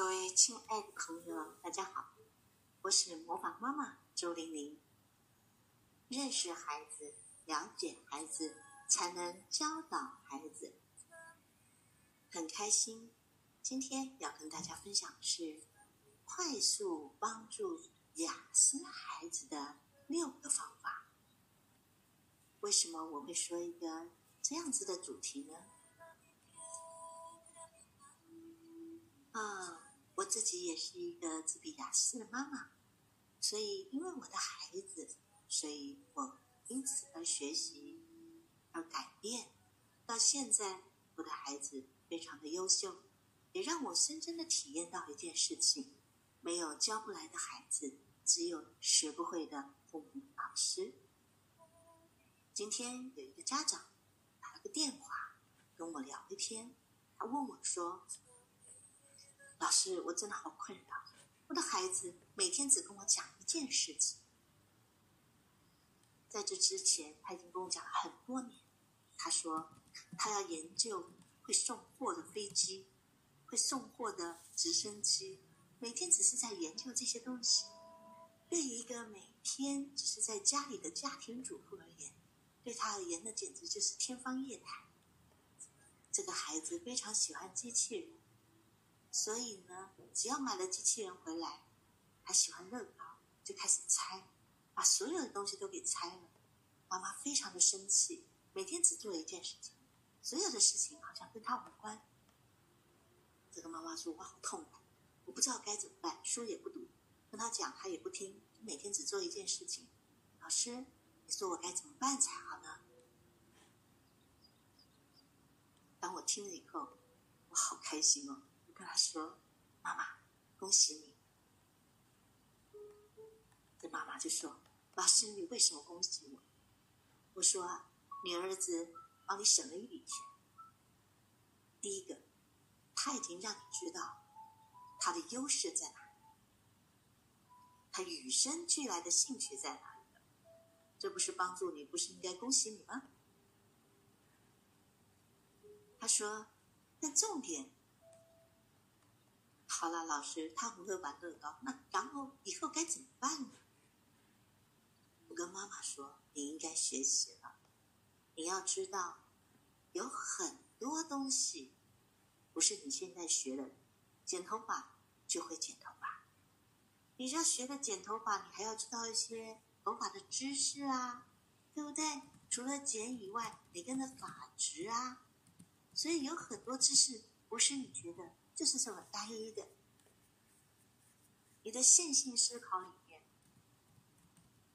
各位亲爱的朋友，大家好，我是魔法妈妈周玲玲。认识孩子，了解孩子，才能教导孩子。很开心，今天要跟大家分享的是快速帮助雅思孩子的六个方法。为什么我会说一个这样子的主题呢？啊。我自己也是一个自闭雅思的妈妈，所以因为我的孩子，所以我因此而学习，而改变。到现在，我的孩子非常的优秀，也让我深深的体验到一件事情：没有教不来的孩子，只有学不会的父母老师。今天有一个家长打了个电话跟我聊一天，他问我说。老师，我真的好困扰。我的孩子每天只跟我讲一件事情。在这之前，他已经跟我讲了很多年。他说，他要研究会送货的飞机，会送货的直升机，每天只是在研究这些东西。对于一个每天只是在家里的家庭主妇而言，对他而言，那简直就是天方夜谭。这个孩子非常喜欢机器人。所以呢，只要买了机器人回来，还喜欢乐高，就开始拆，把所有的东西都给拆了。妈妈非常的生气，每天只做一件事情，所有的事情好像跟他无关。这个妈妈说：“我好痛苦，我不知道该怎么办，书也不读，跟他讲他也不听，每天只做一件事情。老师，你说我该怎么办才好呢？”当我听了以后，我好开心哦。跟他说：“妈妈，恭喜你。”这妈妈就说：“老师，你为什么恭喜我？”我说：“你儿子帮你省了一笔钱。第一个，他已经让你知道他的优势在哪，他与生俱来的兴趣在哪里这不是帮助你，不是应该恭喜你吗？”他说：“但重点。”好了，老师，他不会玩乐高，那然后以后该怎么办呢？我跟妈妈说，你应该学习了。你要知道，有很多东西不是你现在学的，剪头发就会剪头发。你要学了剪头发，你还要知道一些头发的知识啊，对不对？除了剪以外，你跟着发质啊，所以有很多知识不是你觉得。就是这么单一的，你的线性思考里面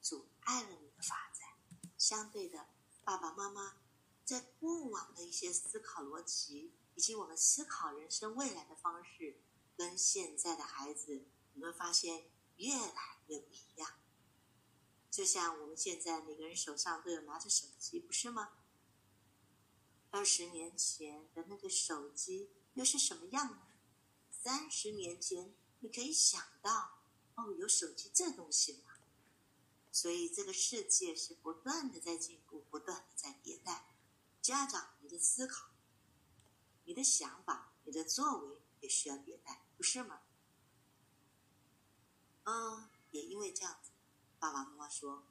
阻碍了你的发展。相对的，爸爸妈妈在过往的一些思考逻辑，以及我们思考人生未来的方式，跟现在的孩子，你会发现越来越不一样。就像我们现在每个人手上都有拿着手机，不是吗？二十年前的那个手机又是什么样呢？三十年前，你可以想到，哦，有手机这东西吗？所以这个世界是不断的在进步，不断的在迭代。家长，你的思考、你的想法、你的作为也需要迭代，不是吗？嗯，也因为这样子，爸爸妈妈说，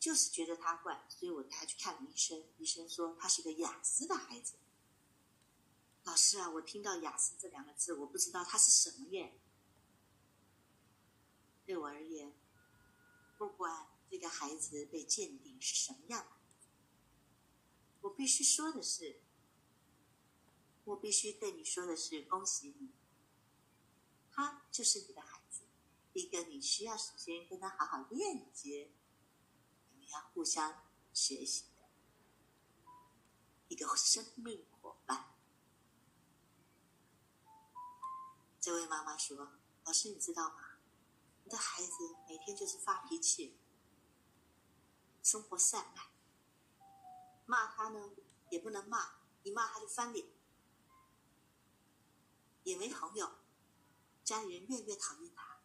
就是觉得他怪，所以我带他去看医生。医生说他是个雅思的孩子。老师啊，我听到“雅思”这两个字，我不知道它是什么耶。对我而言，不管这个孩子被鉴定是什么样，我必须说的是，我必须对你说的是，恭喜你，他就是你的孩子，一个你需要时间跟他好好链接，你们要互相学习的一个生命这位妈妈说：“老师，你知道吗？你的孩子每天就是发脾气，生活散漫。骂他呢也不能骂，一骂他就翻脸，也没朋友，家里人越越讨厌他。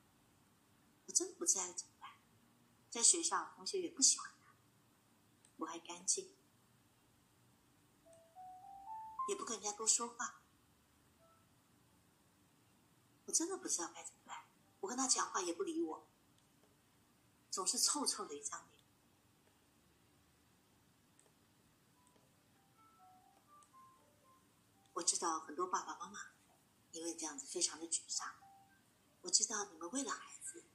我真不知道怎么办。在学校，同学也不喜欢他，不爱干净，也不跟人家多说话。”我真的不知道该怎么办。我跟他讲话也不理我，总是臭臭的一张脸。我知道很多爸爸妈妈因为这样子非常的沮丧。我知道你们为了孩子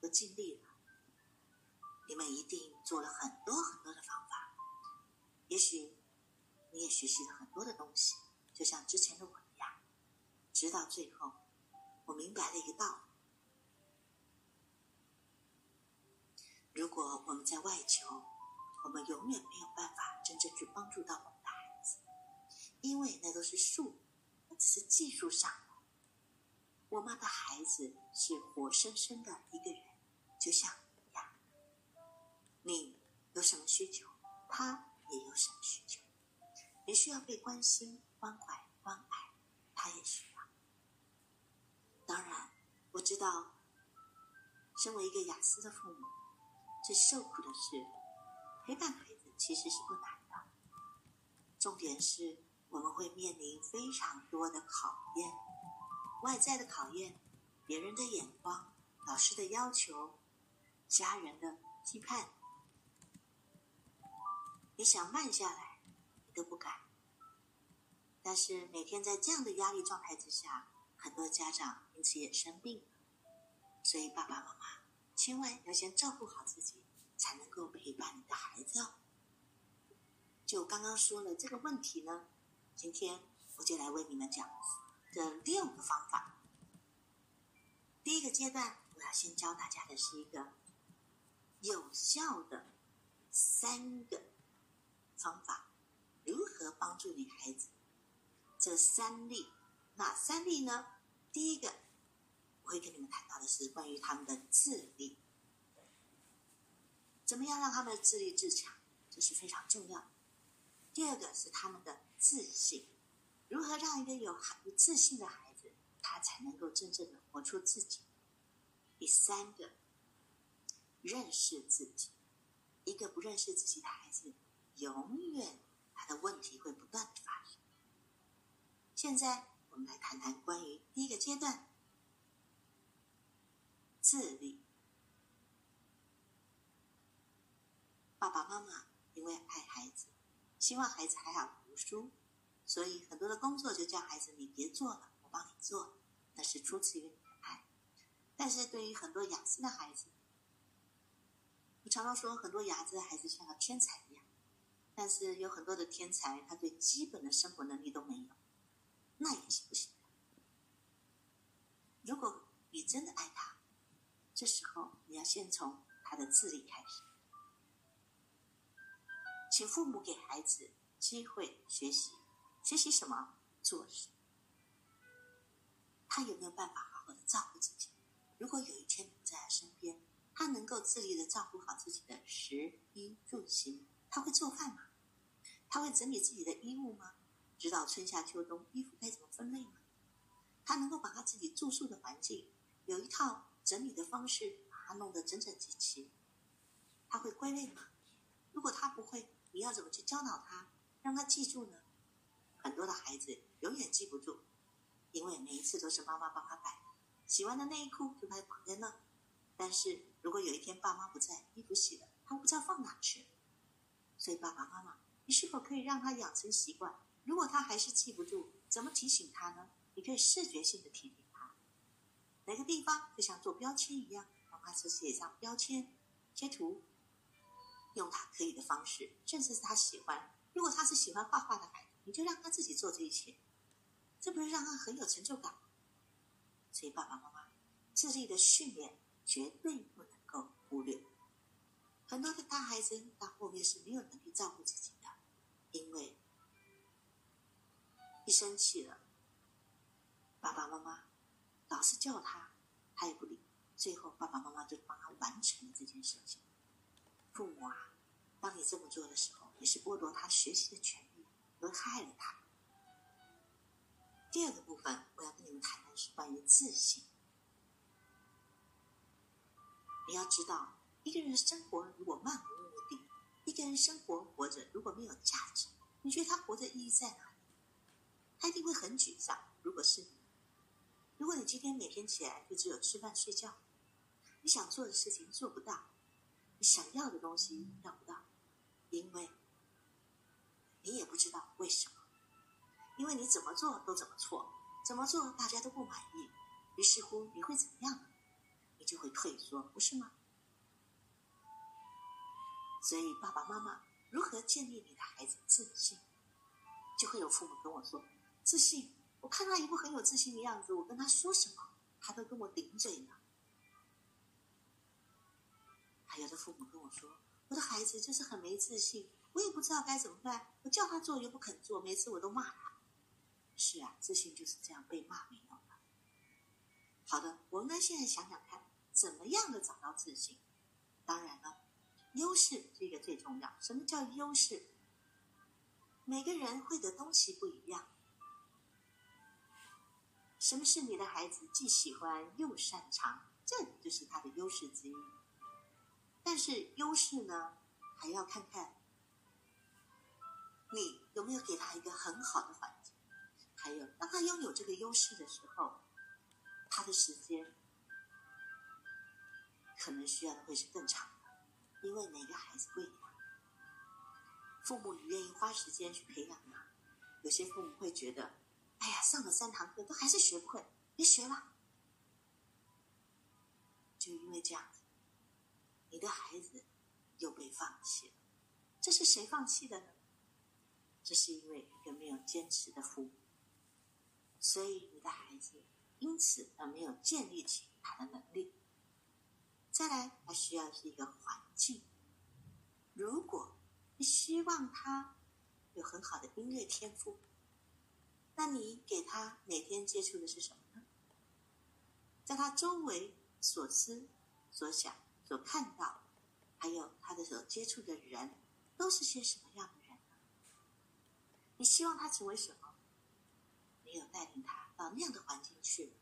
都尽力了，你们一定做了很多很多的方法。也许你也学习了很多的东西，就像之前的我一样。直到最后，我明白了一个道理：如果我们在外求，我们永远没有办法真正去帮助到我们的孩子，因为那都是术，那只是技术上。我妈的孩子是活生生的一个人，就像你一样。你有什么需求，他也有什么需求。你需要被关心、关怀、关爱，他也需要。当然，我知道，身为一个雅思的父母，最受苦的是陪伴孩子，其实是不难的。重点是我们会面临非常多的考验。外在的考验，别人的眼光，老师的要求，家人的期盼，你想慢下来，你都不敢。但是每天在这样的压力状态之下，很多家长因此也生病。所以爸爸妈妈千万要先照顾好自己，才能够陪伴你的孩子哦。就刚刚说了这个问题呢，今天我就来为你们讲。这六个方法。第一个阶段，我要先教大家的是一个有效的三个方法，如何帮助你孩子？这三例，哪三例呢？第一个，我会跟你们谈到的是关于他们的智力，怎么样让他们的智力自强，这是非常重要。第二个是他们的自信。如何让一个有有自信的孩子，他才能够真正的活出自己？第三个，认识自己。一个不认识自己的孩子，永远他的问题会不断的发生。现在我们来谈谈关于第一个阶段，自律。爸爸妈妈因为爱孩子，希望孩子还好读书。所以很多的工作就叫孩子你别做了，我帮你做，那是出自于你的爱。但是对于很多雅思的孩子，我常常说很多雅思的孩子像个天才一样，但是有很多的天才他对基本的生活能力都没有，那也行不行的？如果你真的爱他，这时候你要先从他的智力开始，请父母给孩子机会学习。学习什么？做什么？他有没有办法好好的照顾自己？如果有一天你在身边，他能够自立的照顾好自己的食衣住行，他会做饭吗？他会整理自己的衣物吗？知道春夏秋冬衣服该怎么分类吗？他能够把他自己住宿的环境有一套整理的方式，把它弄得整整齐齐？他会归类吗？如果他不会，你要怎么去教导他，让他记住呢？很多的孩子永远记不住，因为每一次都是妈妈帮他摆，洗完的内衣裤就把它绑在那。但是如果有一天爸妈不在，衣服洗了，他不知道放哪去。所以爸爸妈妈，你是否可以让他养成习惯？如果他还是记不住，怎么提醒他呢？你可以视觉性的提醒每，个地方就像做标签一样，帮他去写上标签、贴图，用他可以的方式，甚至是他喜欢。如果他是喜欢画画的孩子。你就让他自己做这一切，这不是让他很有成就感吗？所以爸爸妈妈智力的训练绝对不能够忽略。很多的大孩子到后面是没有能力照顾自己的，因为一生气了，爸爸妈妈老是叫他，他也不理，最后爸爸妈妈就帮他完成了这件事情。父母啊，当你这么做的时候，也是剥夺他学习的权利。而害了他。第二个部分，我要跟你们谈的是关于自信。你要知道，一个人生活如果漫无目的，一个人生活活着如果没有价值，你觉得他活着意义在哪里？他一定会很沮丧。如果是你，如果你今天每天起来就只有吃饭睡觉，你想做的事情做不到，你想要的东西要不到，因为你也不知道为什么，因为你怎么做都怎么错，怎么做大家都不满意，于是乎你会怎么样？你就会退缩，不是吗？所以爸爸妈妈如何建立你的孩子自信？就会有父母跟我说：“自信，我看他一副很有自信的样子，我跟他说什么，他都跟我顶嘴呢。”还有的父母跟我说：“我的孩子就是很没自信，我也不知道该怎么办。我叫他做又不肯做，每次我都骂他。”是啊，自信就是这样被骂没有的。好的，我们呢现在想想看，怎么样的找到自信？当然了，优势这个最重要。什么叫优势？每个人会的东西不一样。什么是你的孩子既喜欢又擅长？这就是他的优势之一。但是优势呢，还要看看你有没有给他一个很好的环境。还有，当他拥有这个优势的时候，他的时间可能需要的会是更长，因为每个孩子不一样。父母，你愿意花时间去培养吗？有些父母会觉得，哎呀，上了三堂课都还是学不会，别学了。就因为这样，你的孩子又被放弃了。这是谁放弃的呢？这是因为一个没有坚持的父母，所以你的孩子因此而没有建立起他的能力。再来，他需要是一个环境。如果你希望他有很好的音乐天赋，那你给他每天接触的是什么呢？在他周围所思、所想、所看到，还有他的所接触的人，都是些什么样的人呢？你希望他成为什么？你有带领他到那样的环境去？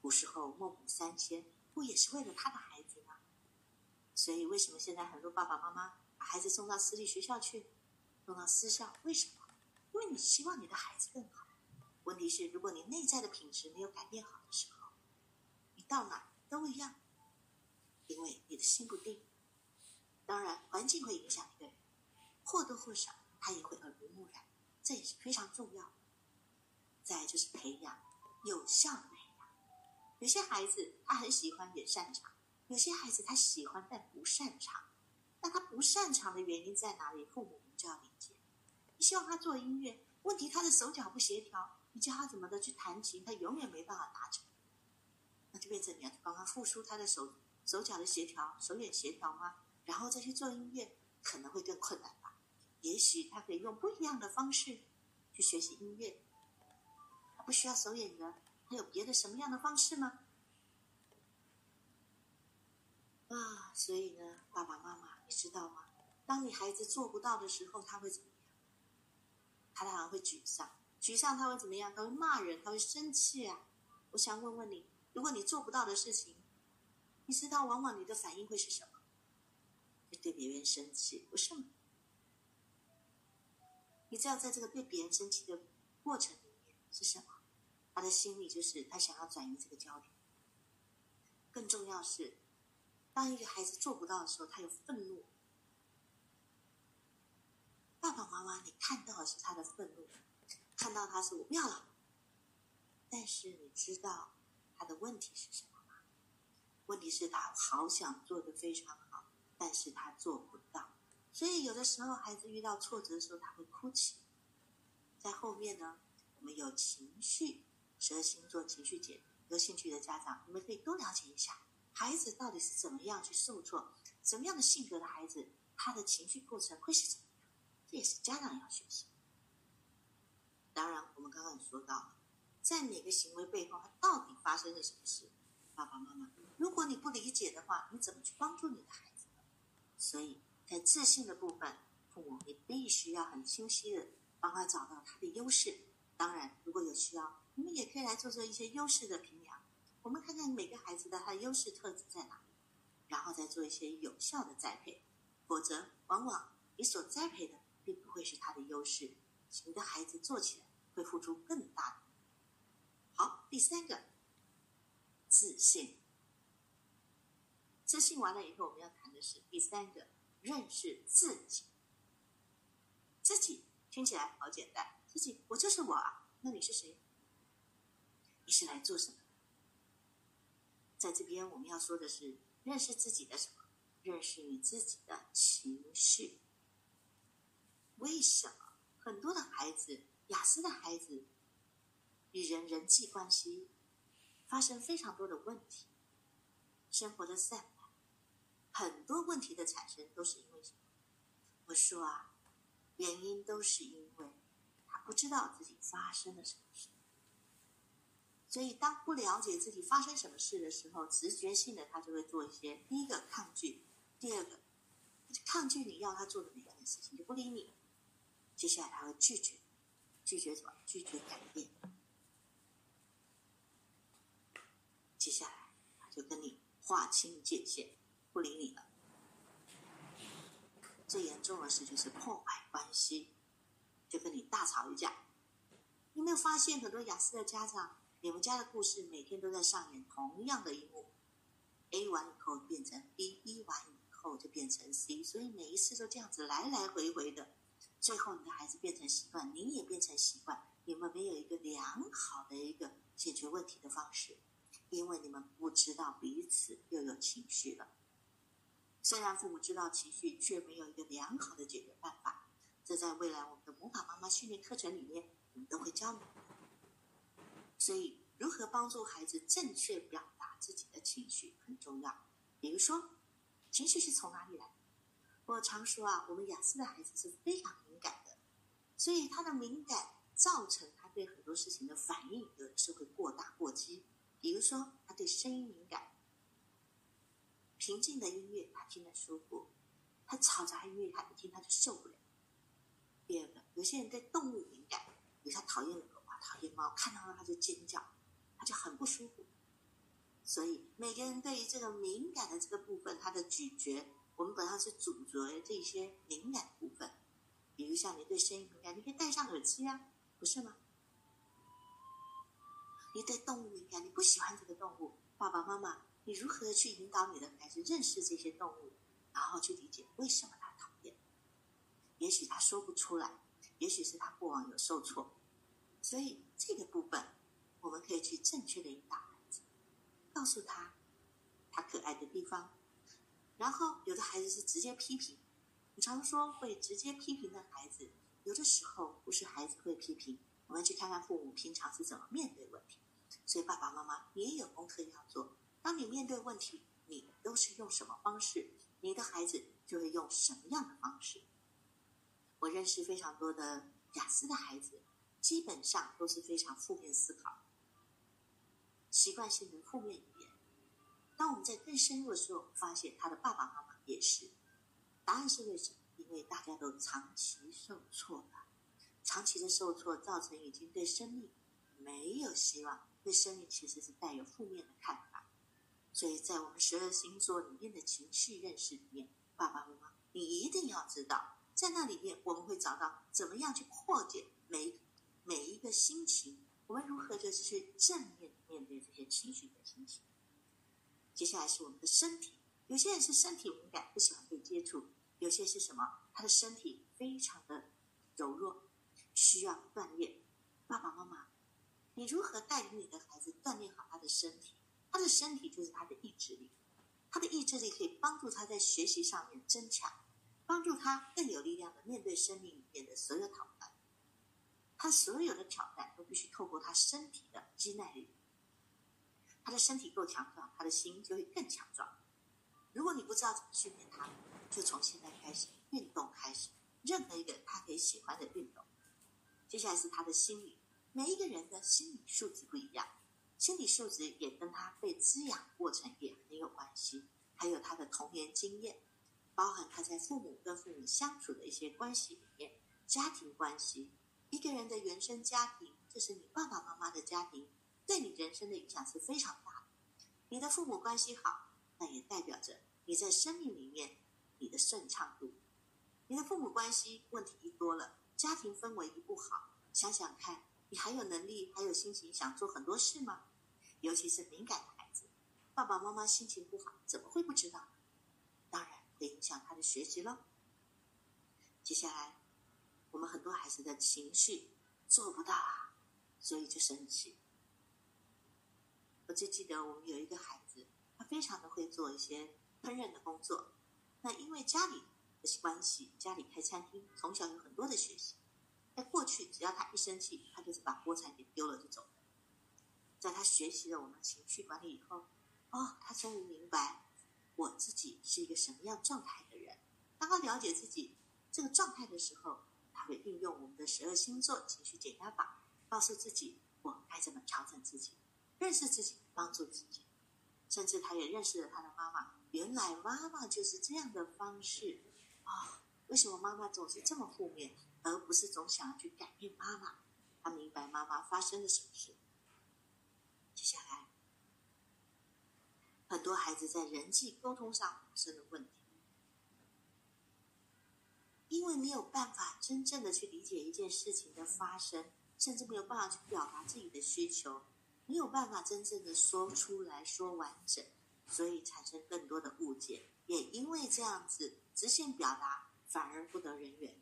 古时候孟母三迁，不也是为了他的孩子吗？所以，为什么现在很多爸爸妈妈？把孩子送到私立学校去，送到私校，为什么？因为你希望你的孩子更好。问题是，如果你内在的品质没有改变好的时候，你到哪都一样，因为你的心不定。当然，环境会影响一个人，或多或少他也会耳濡目染，这也是非常重要。再就是培养有效的培养。有些孩子他很喜欢也擅长，有些孩子他喜欢但不擅长。那他不擅长的原因在哪里？父母就要理解。你希望他做音乐，问题他的手脚不协调，你教他怎么的去弹琴，他永远没办法达成。那就变成你要帮他复苏他的手手脚的协调，手眼协调吗？然后再去做音乐，可能会更困难吧。也许他可以用不一样的方式去学习音乐，他不需要手眼的，他有别的什么样的方式吗？啊，所以呢，爸爸妈妈，你知道吗？当你孩子做不到的时候，他会怎么？他当然会沮丧，沮丧他会怎么样？他会骂人，他会生气啊！我想问问你，如果你做不到的事情，你知道往往你的反应会是什么？会对别人生气，不是吗？你知道，在这个对别人生气的过程里面是什么？他的心里就是他想要转移这个焦点。更重要是。当一个孩子做不到的时候，他有愤怒。爸爸妈妈，你看到的是他的愤怒，看到他是我不要了。但是你知道他的问题是什么吗？问题是他好想做的非常好，但是他做不到。所以有的时候孩子遇到挫折的时候，他会哭泣。在后面呢，我们有情绪，十二星座情绪解，有兴趣的家长，你们可以多了解一下。孩子到底是怎么样去受挫？什么样的性格的孩子，他的情绪过程会是怎么？这也是家长要学习。当然，我们刚刚也说到了，在每个行为背后，他到底发生了什么事？爸爸妈妈，如果你不理解的话，你怎么去帮助你的孩子呢？所以在自信的部分，父母你必须要很清晰的帮他找到他的优势。当然，如果有需要，你们也可以来做做一些优势的评量。我们看看每个孩子的他的优势特质在哪里，然后再做一些有效的栽培。否则，往往你所栽培的并不会是他的优势，你的孩子做起来会付出更大的。好，第三个，自信。自信完了以后，我们要谈的是第三个，认识自己。自己听起来好简单，自己我就是我啊。那你是谁？你是来做什么？在这边我们要说的是，认识自己的什么？认识你自己的情绪。为什么很多的孩子，雅思的孩子，与人人际关系发生非常多的问题，生活的散漫，很多问题的产生都是因为什么？我说啊，原因都是因为他不知道自己发生了什么事，所以当不了解自己发生什么事的时候，直觉性的他就会做一些第一个抗拒，第二个抗拒你要他做的每一件事情，就不理你。接下来他会拒绝，拒绝什么？拒绝改变。接下来他就跟你划清界限，不理你了。最严重的事就是破坏关系，就跟你大吵一架。有没有发现很多雅思的家长，你们家的故事每天都在上演同样的一幕？A 完以后变成 B，B 完以后就变成 C，所以每一次都这样子来来回回的。最后，你的孩子变成习惯，你也变成习惯，你们没有一个良好的一个解决问题的方式，因为你们不知道彼此又有情绪了。虽然父母知道情绪，却没有一个良好的解决办法。这在未来我们的魔法妈妈训练课程里面，我们都会教你。所以，如何帮助孩子正确表达自己的情绪很重要。比如说，情绪是从哪里来？我常说啊，我们雅思的孩子是非常敏感的。所以他的敏感造成他对很多事情的反应有的时候会过大过激。比如说，他对声音敏感，平静的音乐他听得舒服，他嘈杂音乐他一听他就受不了。第二个，有些人对动物敏感，比如他讨厌狗啊，讨厌猫，看到了他就尖叫，他就很不舒服。所以每个人对于这个敏感的这个部分，他的咀嚼，我们本来是咀嚼这些敏感部分。比如像你对声音敏感，你可以戴上耳机啊，不是吗？你对动物敏感，你不喜欢这个动物，爸爸妈妈，你如何去引导你的孩子认识这些动物，然后去理解为什么他讨厌？也许他说不出来，也许是他过往有受挫，所以这个部分我们可以去正确的引导孩子，告诉他他可爱的地方，然后有的孩子是直接批评。你常说会直接批评的孩子，有的时候不是孩子会批评，我们去看看父母平常是怎么面对问题。所以爸爸妈妈也有功课要做。当你面对问题，你都是用什么方式，你的孩子就会用什么样的方式。我认识非常多的雅思的孩子，基本上都是非常负面思考，习惯性的负面。当我们在更深入的时候，发现他的爸爸妈妈也是。答案是为什么？因为大家都长期受挫了，长期的受挫造成已经对生命没有希望，对生命其实是带有负面的看法。所以在我们十二星座里面的情绪认识里面，爸爸妈妈，你一定要知道，在那里面我们会找到怎么样去破解每每一个心情，我们如何就是去正面面对这些情绪的心情。接下来是我们的身体，有些人是身体敏感，不喜欢被接触。有些是什么？他的身体非常的柔弱，需要锻炼。爸爸妈妈，你如何带领你的孩子锻炼好他的身体？他的身体就是他的意志力，他的意志力可以帮助他在学习上面增强，帮助他更有力量的面对生命里面的所有挑战。他所有的挑战都必须透过他身体的肌耐力。他的身体够强壮，他的心就会更强壮。如果你不知道怎么训练他，就从现在开始运动开始，任何一个他可以喜欢的运动。接下来是他的心理，每一个人的心理素质不一样，心理素质也跟他被滋养过程也很有关系。还有他的童年经验，包含他在父母跟父母相处的一些关系里面，家庭关系。一个人的原生家庭，就是你爸爸妈妈的家庭，对你人生的影响是非常大的。你的父母关系好，那也代表着你在生命里面。你的顺畅度，你的父母关系问题一多了，家庭氛围一不好，想想看，你还有能力，还有心情想做很多事吗？尤其是敏感的孩子，爸爸妈妈心情不好，怎么会不知道？当然会影响他的学习了。接下来，我们很多孩子的情绪做不到啊，所以就生气。我就记得我们有一个孩子，他非常的会做一些烹饪的工作。那因为家里的关系，家里开餐厅，从小有很多的学习。在过去，只要他一生气，他就是把锅铲给丢了就走。在他学习了我们情绪管理以后，哦，他终于明白我自己是一个什么样状态的人。当他了解自己这个状态的时候，他会运用我们的十二星座情绪减压法，告诉自己我该怎么调整自己，认识自己，帮助自己。甚至他也认识了他的妈妈，原来妈妈就是这样的方式啊！为什么妈妈总是这么负面？而不是总想要去改变妈妈，他明白妈妈发生了什么事。接下来，很多孩子在人际沟通上发生了问题，因为没有办法真正的去理解一件事情的发生，甚至没有办法去表达自己的需求，没有办法真正的说出来说完整，所以产生更多的误解。也因为这样子，直线表达反而不得人缘。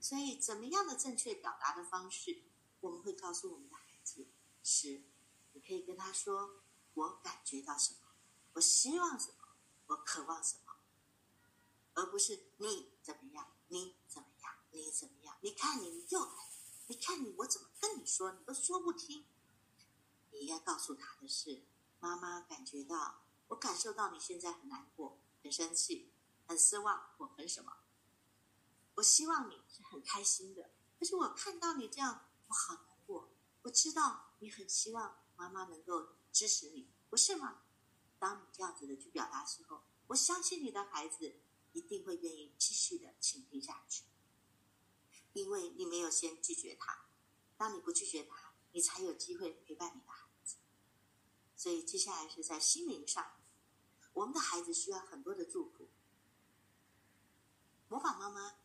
所以，怎么样的正确表达的方式，我们会告诉我们的孩子：是，你可以跟他说，我感觉到什么，我希望什么，我渴望什么，而不是你怎么样，你怎么样，你怎么样？你看你又来，你看你，我怎么跟你说，你都说不听。你要告诉他的是，妈妈感觉到，我感受到你现在很难过，很生气，很失望，我很什么？我希望你是很开心的，可是我看到你这样，我好难过。我知道你很希望妈妈能够支持你，不是吗？当你这样子的去表达之后，我相信你的孩子一定会愿意继续的倾听下去，因为你没有先拒绝他。当你不拒绝他，你才有机会陪伴你的孩。所以接下来是在心灵上，我们的孩子需要很多的祝福。模仿妈妈。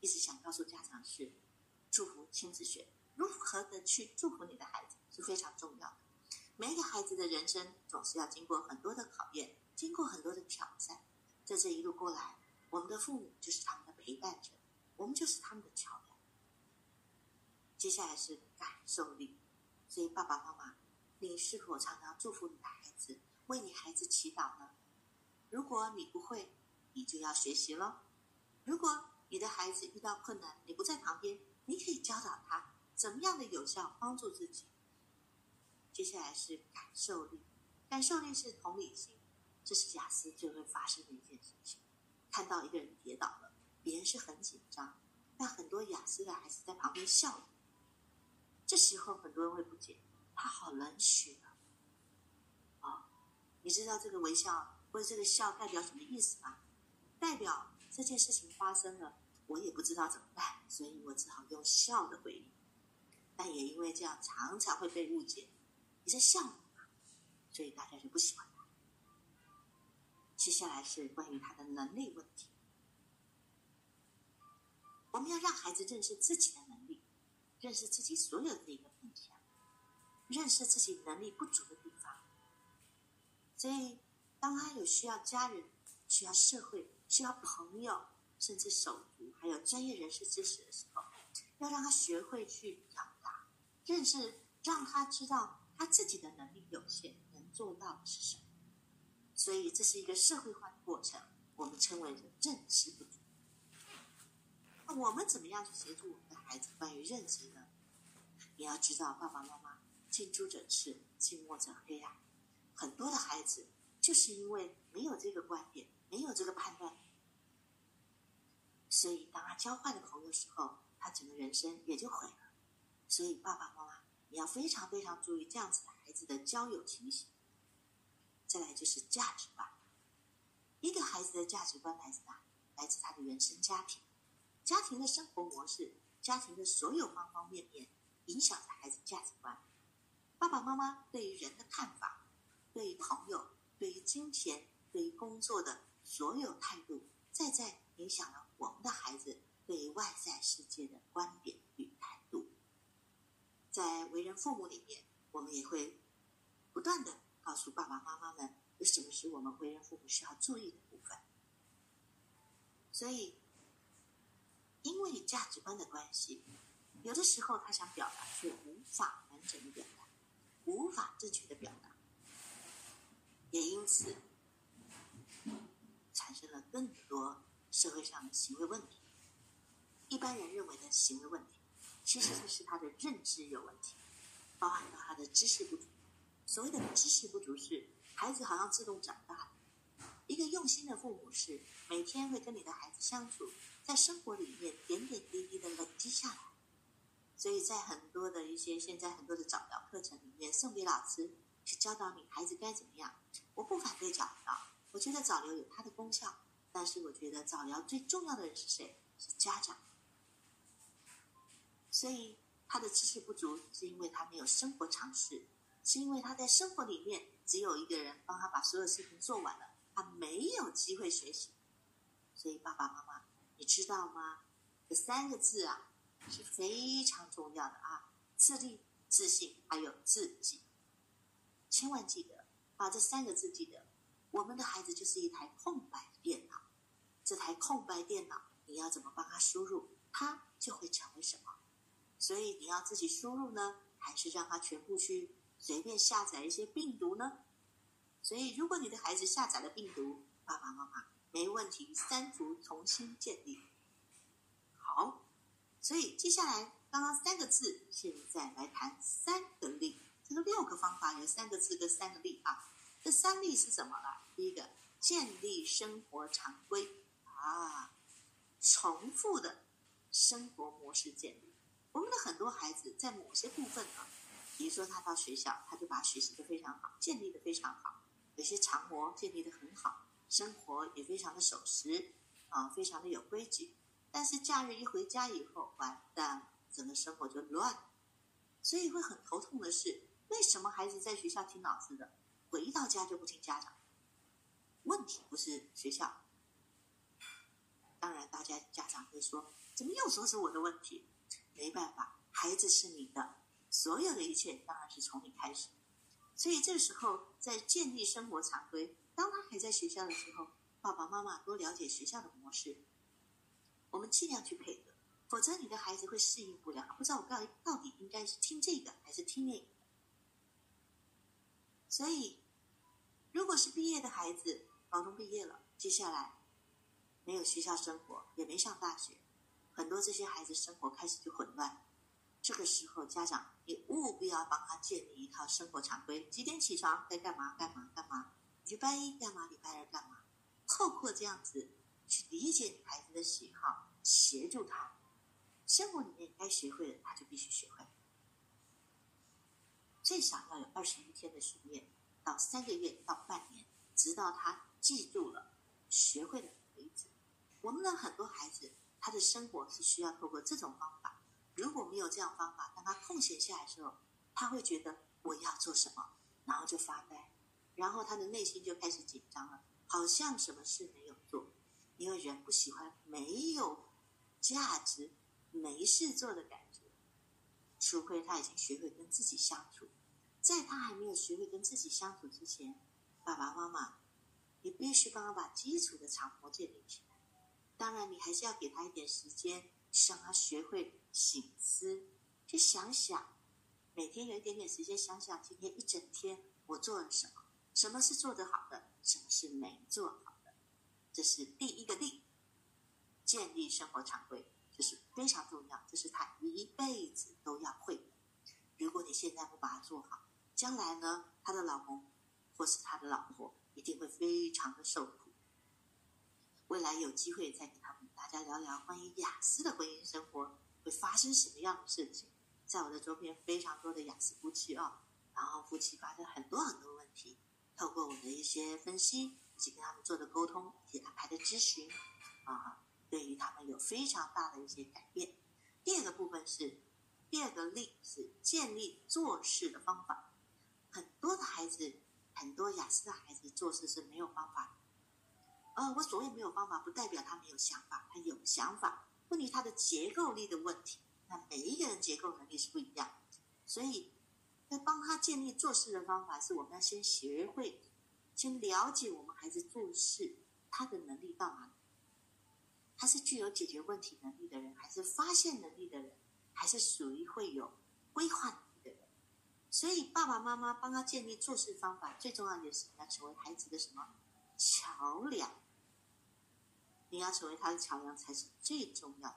一直想告诉家长是，祝福亲子学如何的去祝福你的孩子是非常重要的。每一个孩子的人生总是要经过很多的考验，经过很多的挑战。在这一路过来，我们的父母就是他们的陪伴者，我们就是他们的桥梁。接下来是感受力，所以爸爸妈妈，你是否常常祝福你的孩子，为你孩子祈祷呢？如果你不会，你就要学习喽。如果你的孩子遇到困难，你不在旁边，你可以教导他怎么样的有效帮助自己。接下来是感受力，感受力是同理心，这是雅思就会发生的一件事情。看到一个人跌倒了，别人是很紧张，但很多雅思的孩子在旁边笑。这时候很多人会不解，他好冷血啊！哦，你知道这个微笑或者这个笑代表什么意思吗？代表。这件事情发生了，我也不知道怎么办，所以我只好用笑的回应。但也因为这样，常常会被误解。你在笑吗？所以大家就不喜欢他。接下来是关于他的能力问题。我们要让孩子认识自己的能力，认识自己所有的一个，认识自己能力不足的地方。所以，当他有需要家人、需要社会。需要朋友，甚至手足，还有专业人士支持的时候，要让他学会去表达，认识，让他知道他自己的能力有限，能做到的是什么。所以这是一个社会化的过程，我们称为认知不足。那我们怎么样去协助我们的孩子关于认知呢？你要知道，爸爸妈妈近朱者赤，近墨者黑啊。很多的孩子就是因为没有这个观点。没有这个判断，所以当他交坏的朋友时候，他整个人生也就毁了。所以爸爸妈妈，你要非常非常注意这样子的孩子的交友情形。再来就是价值观，一个孩子的价值观来自哪？来自他的原生家庭，家庭的生活模式，家庭的所有方方面面，影响着孩子价值观。爸爸妈妈对于人的看法，对于朋友，对于金钱，对于工作的。所有态度，再再影响了我们的孩子对外在世界的观点与态度。在为人父母里面，我们也会不断的告诉爸爸妈妈们，有什么是我们为人父母需要注意的部分。所以，因为价值观的关系，有的时候他想表达却无法完整的表达，无法正确的表达，也因此产生了更多社会上的行为问题。一般人认为的行为问题。其实这是他的认知有问题，包含到他的知识不足。所谓的知识不足是孩子好像自动长大了。一个用心的父母是每天会跟你的孩子相处，在生活里面点点滴滴的累积下来。所以在很多的一些现在很多的早疗课程里面，送给老师去教导你孩子该怎么样。我不反对早疗，我觉得早疗有它的功效，但是我觉得早疗最重要的人是谁？是家长。所以他的知识不足，是因为他没有生活常识，是因为他在生活里面只有一个人帮他把所有事情做完了，他没有机会学习。所以爸爸妈妈，你知道吗？这三个字啊是非常重要的啊：自立、自信，还有自己。千万记得把这三个字记得。我们的孩子就是一台空白电脑，这台空白电脑，你要怎么帮他输入，他就会成为什么。所以你要自己输入呢，还是让他全部去随便下载一些病毒呢？所以如果你的孩子下载了病毒，爸爸妈妈没问题，删除重新建立。所以接下来刚刚三个字，现在来谈三个例。这个六个方法有三个字跟三个例啊。这三例是什么呢？第一个，建立生活常规啊，重复的生活模式建立。我们的很多孩子在某些部分呢，比如说他到学校，他就把学习的非常好，建立的非常好，有些常模建立的很好，生活也非常的守时，啊，非常的有规矩。但是假日一回家以后，完蛋，整个生活就乱。所以会很头痛的是，为什么孩子在学校听老师的，回到家就不听家长？问题不是学校，当然大家家长会说，怎么又说是我的问题？没办法，孩子是你的，所有的一切当然是从你开始。所以这时候，在建立生活常规，当他还在学校的时候，爸爸妈妈多了解学校的模式，我们尽量去配合，否则你的孩子会适应不了，不知道我到底到底应该是听这个还是听那个。所以，如果是毕业的孩子，高中毕业了，接下来没有学校生活，也没上大学。很多这些孩子生活开始就混乱，这个时候家长你务必要帮他建立一套生活常规：几点起床，该干嘛干嘛干嘛，礼拜一干嘛，礼拜二干嘛。透过这样子去理解你孩子的喜好，协助他生活里面该学会的，他就必须学会。最少要有二十一天的训练，到三个月到半年，直到他记住了、学会了为止。我们的很多孩子。他的生活是需要透过这种方法。如果没有这样方法，当他空闲下来的时候，他会觉得我要做什么，然后就发呆，然后他的内心就开始紧张了，好像什么事没有做。因为人不喜欢没有价值、没事做的感觉，除非他已经学会跟自己相处。在他还没有学会跟自己相处之前，爸爸妈妈，你必须帮他把基础的长模建立起来。当然，你还是要给他一点时间，让他学会醒思，去想想，每天有一点点时间想想，今天一整天我做了什么，什么是做得好的，什么是没做，这是第一个定。建立生活常规，这是非常重要，这是他一辈子都要会的。如果你现在不把它做好，将来呢，他的老公或是他的老婆一定会非常的受苦。未来有机会再跟他们大家聊聊关于雅思的婚姻生活会发生什么样的事情。在我的周边非常多的雅思夫妻哦，然后夫妻发生很多很多问题，透过我的一些分析以及跟他们做的沟通以及安排的咨询，啊，对于他们有非常大的一些改变。第二个部分是第二个力是建立做事的方法。很多的孩子，很多雅思的孩子做事是没有方法。呃，我所谓没有方法，不代表他没有想法，他有想法。问题他的结构力的问题，那每一个人结构能力是不一样，所所以，在帮他建立做事的方法，是我们要先学会，先了解我们孩子做事他的能力到哪里。他是具有解决问题能力的人，还是发现能力的人，还是属于会有规划能力的人？所以，爸爸妈妈帮他建立做事方法，最重要的是你要成为孩子的什么桥梁？你要成为他的桥梁才是最重要的。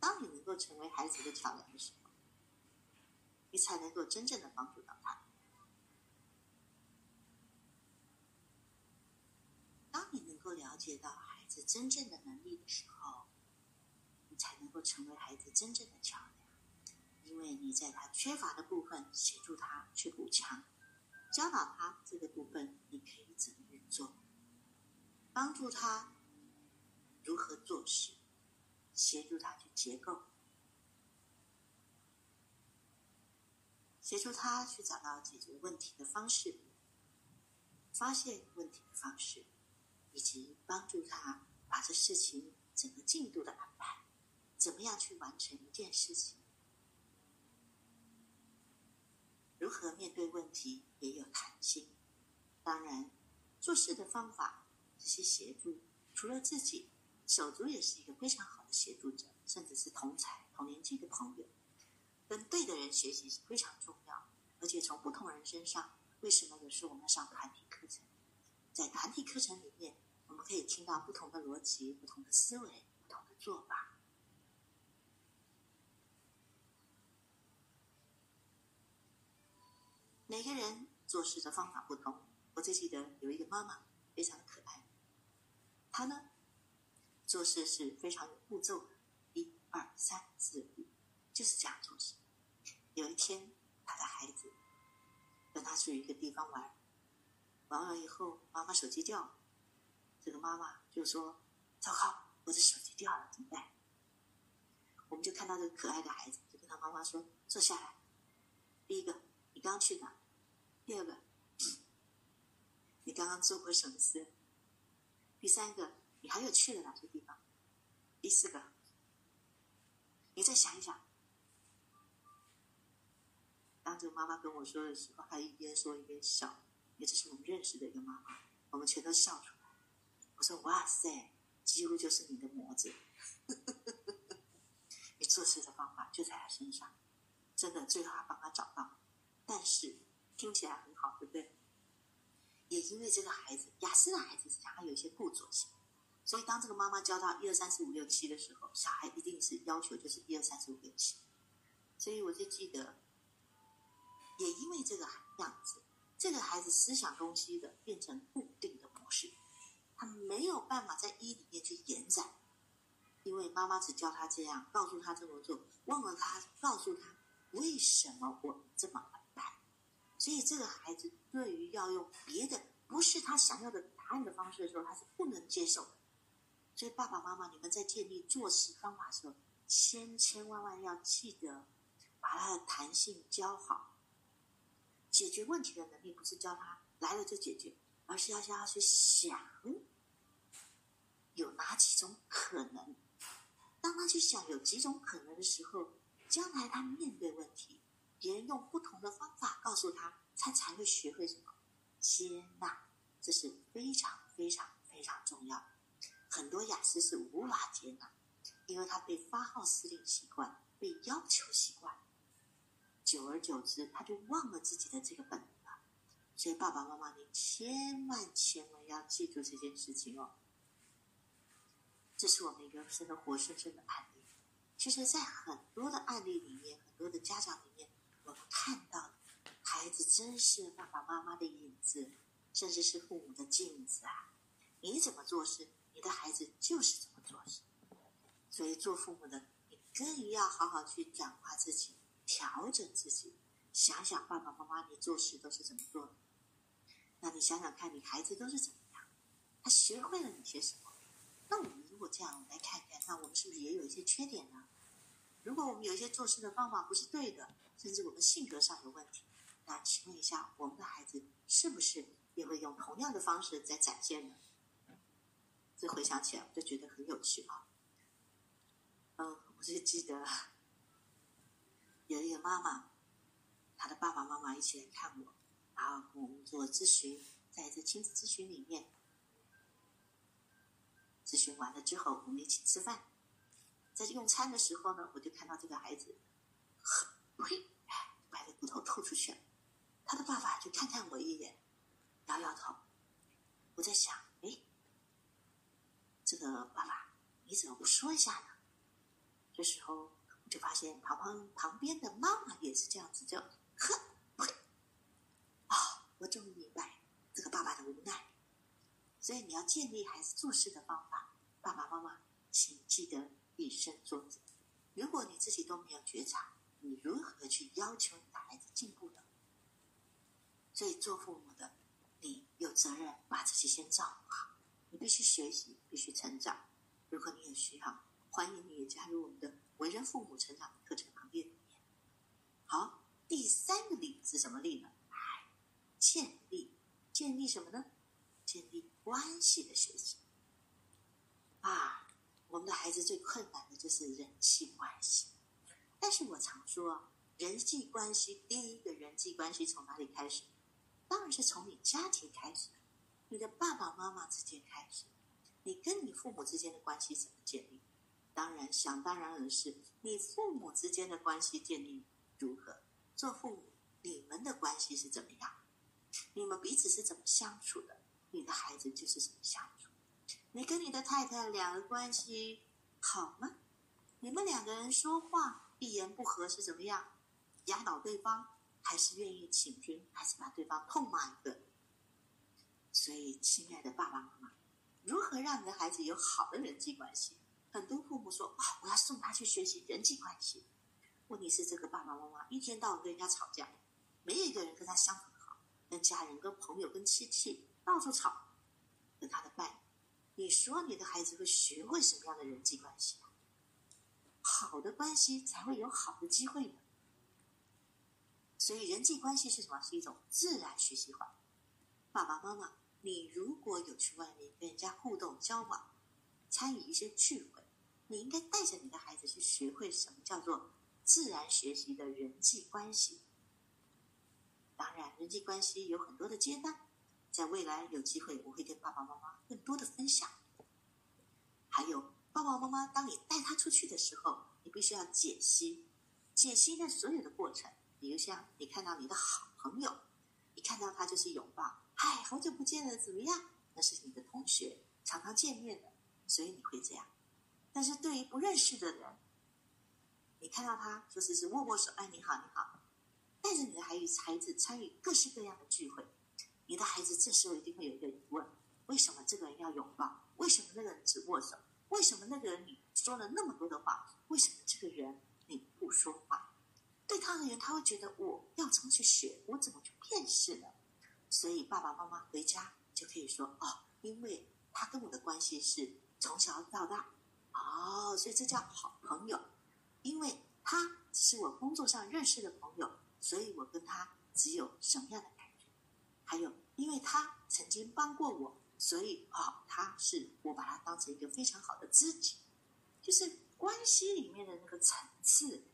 当你能够成为孩子的桥梁的时候，你才能够真正的帮助到他。当你能够了解到孩子真正的能力的时候，你才能够成为孩子真正的桥梁，因为你在他缺乏的部分协助他去补强，教导他这个部分你可以怎么运作，帮助他如何做事，协助他去结构，协助他去找到解决问题的方式，发现问题的方式。以及帮助他把这事情整个进度的安排，怎么样去完成一件事情，如何面对问题也有弹性。当然，做事的方法这些协助，除了自己，手足也是一个非常好的协助者，甚至是同才同年纪的朋友，跟对的人学习是非常重要。而且从不同人身上，为什么有时我们上团体课程？在团体课程里面，我们可以听到不同的逻辑、不同的思维、不同的做法。每个人做事的方法不同。我最记得有一个妈妈非常的可爱，她呢做事是非常有步骤的，一二三四五，就是这样做事。有一天，他的孩子跟他去一个地方玩。玩完以后，妈妈手机掉了，这个妈妈就说：“糟糕，我的手机掉了，怎么办？”我们就看到这个可爱的孩子，就跟他妈妈说：“坐下来，第一个，你刚去哪？第二个，你刚刚做过什么事？第三个，你还有去了哪些地方？第四个，你再想一想。”当这个妈妈跟我说的时候，她一边说一边笑。这是我们认识的一个妈妈，我们全都笑出来。我说：“哇塞，几乎就是你的模子，你做事的方法就在他身上，真的最后还帮他找到。但是听起来很好，对不对？也因为这个孩子，雅思的孩子是他有一些固着性，所以当这个妈妈教到一二三四五六七的时候，小孩一定是要求就是一二三四五六七。所以我就记得，也因为这个样子。”这个孩子思想东西的变成固定的模式，他没有办法在一里面去延展，因为妈妈只教他这样，告诉他这么做，忘了他告诉他为什么我这么安排。所以这个孩子对于要用别的不是他想要的答案的方式的时候，他是不能接受的。所以爸爸妈妈，你们在建立做事方法的时候，千千万万要记得把他的弹性教好。解决问题的能力不是教他来了就解决，而是要教他去想有哪几种可能。当他去想有几种可能的时候，将来他面对问题，别人用不同的方法告诉他，他才会学会什么接纳。这是非常非常非常重要。很多雅思是无法接纳，因为他被发号施令习惯，被要求习惯。久而久之，他就忘了自己的这个本能了。所以，爸爸妈妈，你千万千万要记住这件事情哦。这是我们一个真的活生生的案例。其实，在很多的案例里面，很多的家长里面，我们看到孩子真是爸爸妈妈的影子，甚至是父母的镜子啊。你怎么做事，你的孩子就是怎么做事。所以，做父母的，你更要好好去转化自己。调整自己，想想爸爸妈妈你做事都是怎么做的？那你想想看你孩子都是怎么样？他学会了哪些什么？那我们如果这样来看看，那我们是不是也有一些缺点呢？如果我们有一些做事的方法不是对的，甚至我们性格上有问题，那请问一下，我们的孩子是不是也会用同样的方式在展现呢？这回想起来我就觉得很有趣啊。嗯我就记得有一个妈妈，她的爸爸妈妈一起来看我，然后跟我们做咨询，在这亲子咨询里面，咨询完了之后，我们一起吃饭，在用餐的时候呢，我就看到这个孩子，呸，把这骨头吐出去了，他的爸爸就看看我一眼，摇摇头，我在想，哎，这个爸爸你怎么不说一下呢？这时候就发现旁旁旁边的妈妈也是这样子，就呵呸！啊，我终于明白这个爸爸的无奈。所以你要建立孩子做事的方法，爸爸妈妈请记得以身作则。如果你自己都没有觉察，你如何去要求你的孩子进步的？所以做父母的，你有责任把自己先照顾好。你必须学习，必须成长。如果你有需要，欢迎你也加入我们的为人父母成长的课程行列里面。好，第三个力是什么力呢？哎，建立，建立什么呢？建立关系的学习。啊，我们的孩子最困难的就是人际关系。但是我常说，人际关系第一个人际关系从哪里开始？当然是从你家庭开始，你的爸爸妈妈之间开始。你跟你父母之间的关系怎么建立？当然，想当然而是你父母之间的关系建立如何？做父母，你们的关系是怎么样？你们彼此是怎么相处的？你的孩子就是怎么相处？你跟你的太太两个关系好吗？你们两个人说话一言不合是怎么样？压倒对方，还是愿意倾听，还是把对方痛骂一顿？所以，亲爱的爸爸妈妈，如何让你的孩子有好的人际关系？很多父母说：“啊，我要送他去学习人际关系。”问题是，这个爸爸妈妈一天到晚跟人家吵架，没有一个人跟他相处好，跟家人、跟朋友、跟亲戚到处吵。跟他的伴侣，你说你的孩子会学会什么样的人际关系？好的关系才会有好的机会呢。所以，人际关系是什么？是一种自然学习法。爸爸妈妈，你如果有去外面跟人家互动交往，参与一些聚会。你应该带着你的孩子去学会什么叫做自然学习的人际关系。当然，人际关系有很多的阶段，在未来有机会我会跟爸爸妈妈更多的分享。还有，爸爸妈妈，当你带他出去的时候，你必须要解析，解析那所有的过程。比如像你看到你的好朋友，一看到他就是拥抱，嗨，好久不见了，怎么样？那是你的同学，常常见面的，所以你会这样。但是对于不认识的人，你看到他就是是握握手，哎，你好，你好，带着你的孩子孩子参与各式各样的聚会，你的孩子这时候一定会有一个疑问：为什么这个人要拥抱？为什么那个人只握手？为什么那个人你说了那么多的话？为什么这个人你不说话？对他而言，他会觉得我要怎么去学？我怎么去辨识呢？所以爸爸妈妈回家就可以说：哦，因为他跟我的关系是从小到大。哦，所以这叫好朋友，因为他只是我工作上认识的朋友，所以我跟他只有什么样的感觉？还有，因为他曾经帮过我，所以哦，他是我把他当成一个非常好的知己，就是关系里面的那个层次。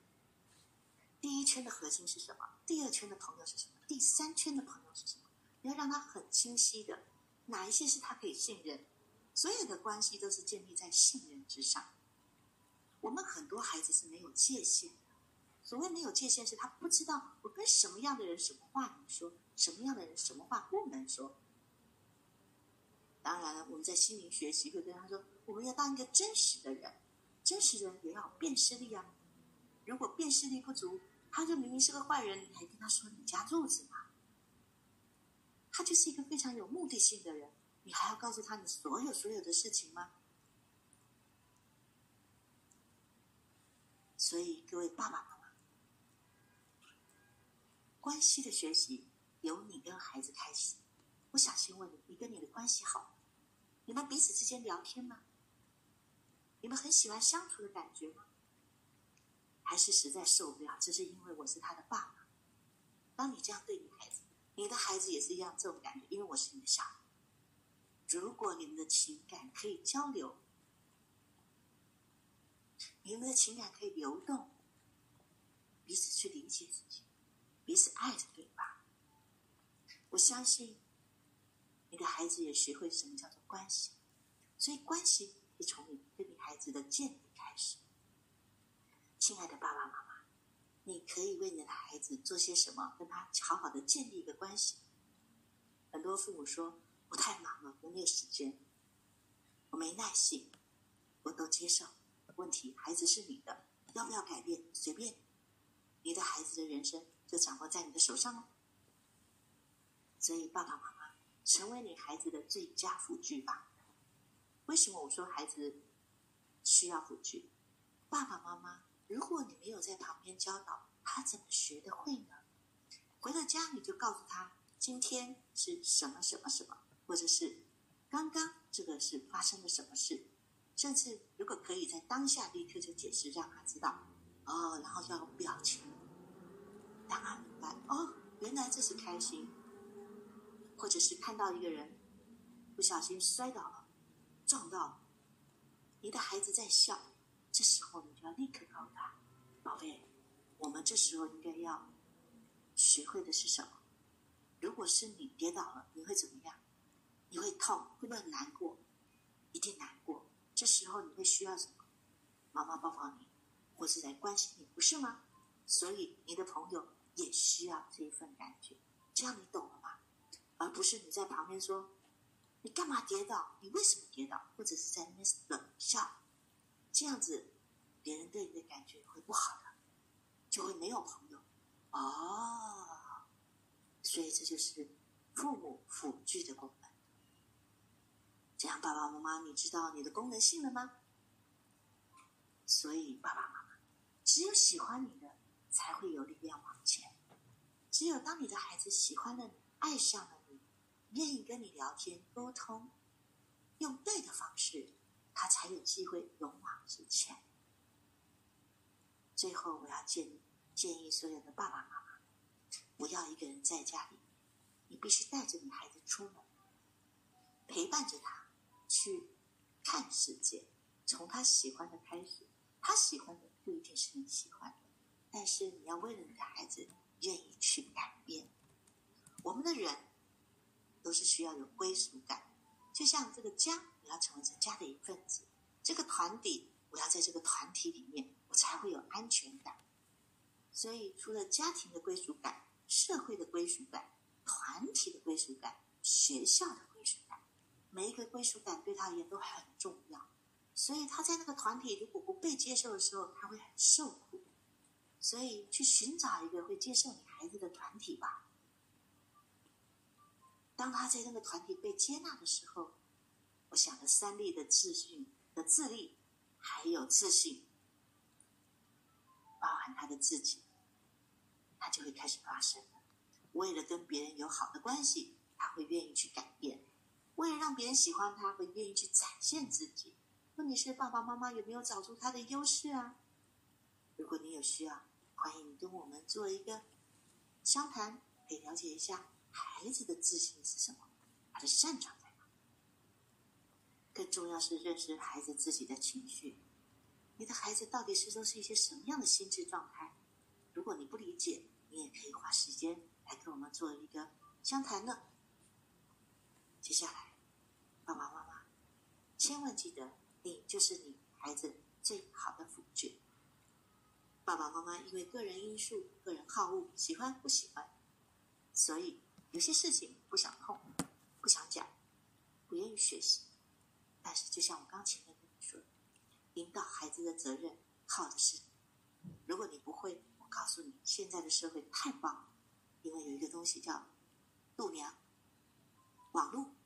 第一圈的核心是什么？第二圈的朋友是什么？第三圈的朋友是什么？你要让他很清晰的，哪一些是他可以信任。所有的关系都是建立在信任之上。我们很多孩子是没有界限的。所谓没有界限，是他不知道我跟什么样的人什么话能说，什么样的人什么话不能说。当然了，我们在心灵学习会跟他说，我们要当一个真实的人，真实人也要辨识力啊。如果辨识力不足，他就明明是个坏人，你还跟他说你家褥子吗？他就是一个非常有目的性的人。你还要告诉他你所有所有的事情吗？所以各位爸爸妈妈，关系的学习由你跟孩子开始。我想先问你：你跟你的关系好？你们彼此之间聊天吗？你们很喜欢相处的感觉吗？还是实在受不了？只是因为我是他的爸爸。当你这样对你孩子，你的孩子也是一样这种感觉，因为我是你的小孩。如果你们的情感可以交流，你们的情感可以流动，彼此去理解自己，彼此爱着对方。我相信你的孩子也学会什么叫做关系，所以关系是从你跟你孩子的建立开始。亲爱的爸爸妈妈，你可以为你的孩子做些什么，跟他好好的建立一个关系。很多父母说：“我太忙了，我没有时间，我没耐性。”我都接受。问题，孩子是你的，要不要改变？随便。你的孩子的人生就掌握在你的手上了。所以，爸爸妈妈成为你孩子的最佳辅具吧。为什么我说孩子需要辅具？爸爸妈妈，如果你没有在旁边教导，他怎么学得会呢？回到家你就告诉他，今天是什么什么什么，或者是刚刚这个是发生了什么事。甚至如果可以在当下立刻就解释，让他知道哦，然后要表情让他明白哦，原来这是开心，或者是看到一个人不小心摔倒了，撞到了，你的孩子在笑，这时候你就要立刻告诉他，宝贝，我们这时候应该要学会的是什么？如果是你跌倒了，你会怎么样？你会痛，会不会很难过？一定难过。这时候你会需要什么？妈妈抱抱你，或是来关心你，不是吗？所以你的朋友也需要这一份感觉，这样你懂了吗？而不是你在旁边说：“你干嘛跌倒？你为什么跌倒？”或者是在那边冷笑，这样子别人对你的感觉会不好的，就会没有朋友。哦，所以这就是父母辅具的功能。这样，爸爸妈妈，你知道你的功能性了吗？所以，爸爸妈妈，只有喜欢你的，才会有力量往前。只有当你的孩子喜欢了你，爱上了你，愿意跟你聊天沟通，用对的方式，他才有机会勇往直前。最后，我要建建议所有的爸爸妈妈，不要一个人在家里，你必须带着你孩子出门，陪伴着他。去看世界，从他喜欢的开始。他喜欢的不一定是你喜欢的，但是你要为了你的孩子愿意去改变。我们的人都是需要有归属感，就像这个家，我要成为这家的一份子；这个团体，我要在这个团体里面，我才会有安全感。所以，除了家庭的归属感、社会的归属感、团体的归属感、学校的归。每一个归属感对他而言都很重要，所以他在那个团体如果不被接受的时候，他会很受苦。所以去寻找一个会接受你孩子的团体吧。当他在那个团体被接纳的时候，我想的三立的自信、的自立，还有自信，包含他的自己，他就会开始发生了。为了跟别人有好的关系，他会愿意去改变。为了让别人喜欢他，会愿意去展现自己。问题是爸爸妈妈有没有找出他的优势啊？如果你有需要，欢迎你跟我们做一个相谈，可以了解一下孩子的自信是什么，他的擅长在哪。更重要是认识孩子自己的情绪。你的孩子到底是都是一些什么样的心智状态？如果你不理解，你也可以花时间来跟我们做一个相谈呢。接下来。爸爸妈妈，千万记得，你就是你孩子最好的辅具。爸爸妈妈因为个人因素、个人好恶、喜欢不喜欢，所以有些事情不想碰、不想讲、不愿意学习。但是，就像我刚前面跟你说，引导孩子的责任靠的是你。如果你不会，我告诉你，现在的社会太棒了，因为有一个东西叫度娘，网络。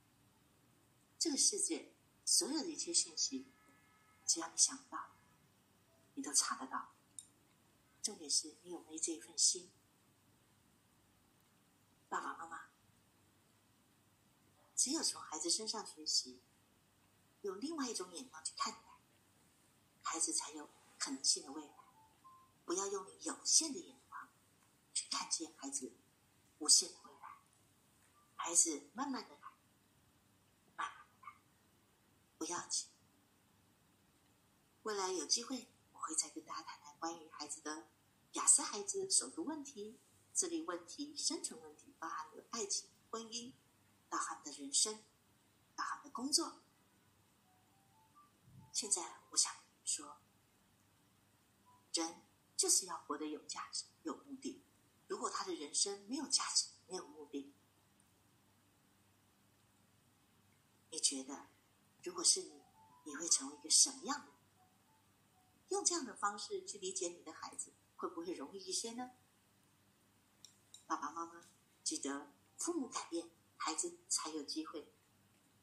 这个世界所有的一切信息，只要你想到，你都查得到。重点是你有没有这一份心。爸爸妈妈，只有从孩子身上学习，用另外一种眼光去看待，孩子才有可能性的未来。不要用你有限的眼光去看见孩子无限的未来。孩子慢慢的。不要紧，未来有机会我会再跟大家谈谈关于孩子的雅思孩子手读问题、智力问题、生存问题，包含了爱情、婚姻，到他们的人生，到他们的工作。现在我想说，人就是要活得有价值、有目的。如果他的人生没有价值、没有目的，你觉得，如果是你，你会成为一个什么样的？用这样的方式去理解你的孩子，会不会容易一些呢？爸爸妈妈记得，父母改变，孩子才有机会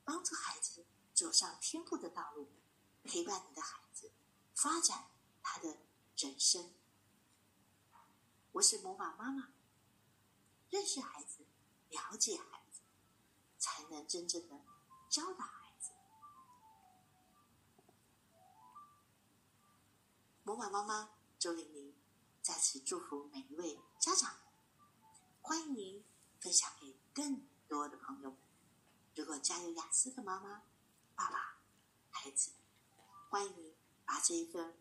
帮助孩子走上天赋的道路。陪伴你的孩子，发展他的人生。我是魔法妈妈，认识孩子，了解孩子，才能真正的教导魔法妈妈周玲玲在此祝福每一位家长，欢迎您分享给更多的朋友。如果家有雅思的妈妈、爸爸、孩子。欢迎你把这一份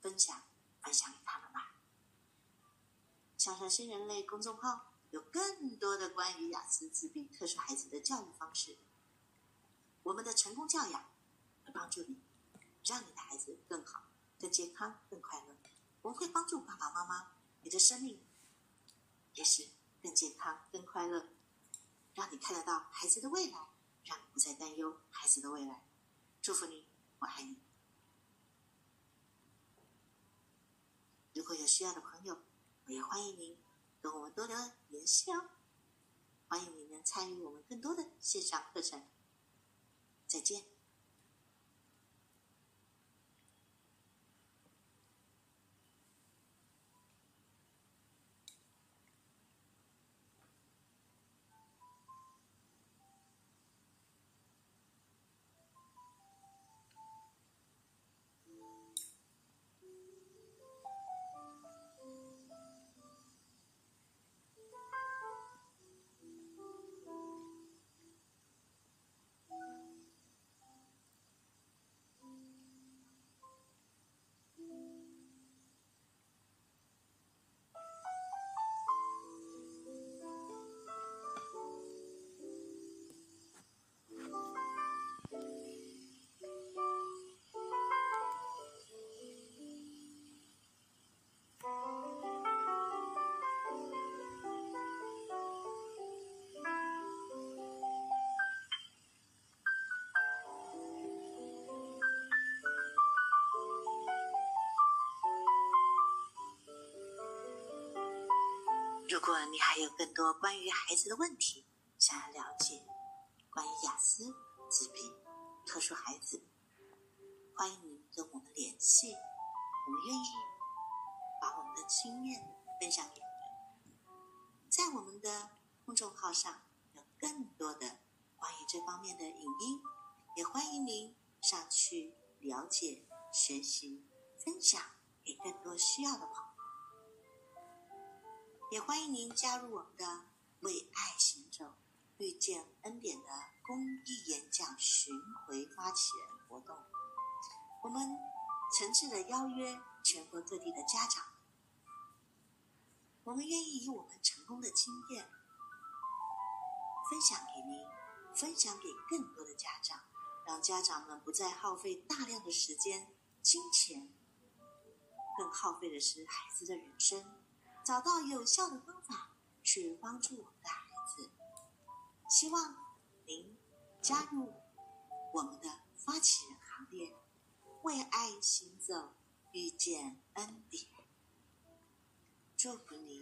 分享分享给他们吧。向上新人类公众号有更多的关于雅思、自闭、特殊孩子的教育方式。我们的成功教养会帮助你，让你的孩子更好、更健康、更快乐。我们会帮助爸爸妈妈，你的生命也是更健康、更快乐，让你看得到孩子的未来，让你不再担忧孩子的未来。祝福你。我爱你。如果有需要的朋友，我也欢迎您跟我们多留联系哦。欢迎您能参与我们更多的线上课程。再见。如果你还有更多关于孩子的问题，想要了解关于雅思、自闭、特殊孩子，欢迎您跟我们联系，我们愿意把我们的经验分享给你。在我们的公众号上有更多的关于这方面的影音，也欢迎您上去了解、学习、分享给更多需要的朋友。也欢迎您加入我们的“为爱行走，遇见恩典”的公益演讲巡回发起人活动。我们诚挚的邀约全国各地的家长，我们愿意以我们成功的经验分享给您，分享给更多的家长，让家长们不再耗费大量的时间、金钱，更耗费的是孩子的人生。找到有效的方法去帮助我们的孩子，希望您加入我们的发起人行列，为爱行走，遇见恩典，祝福您。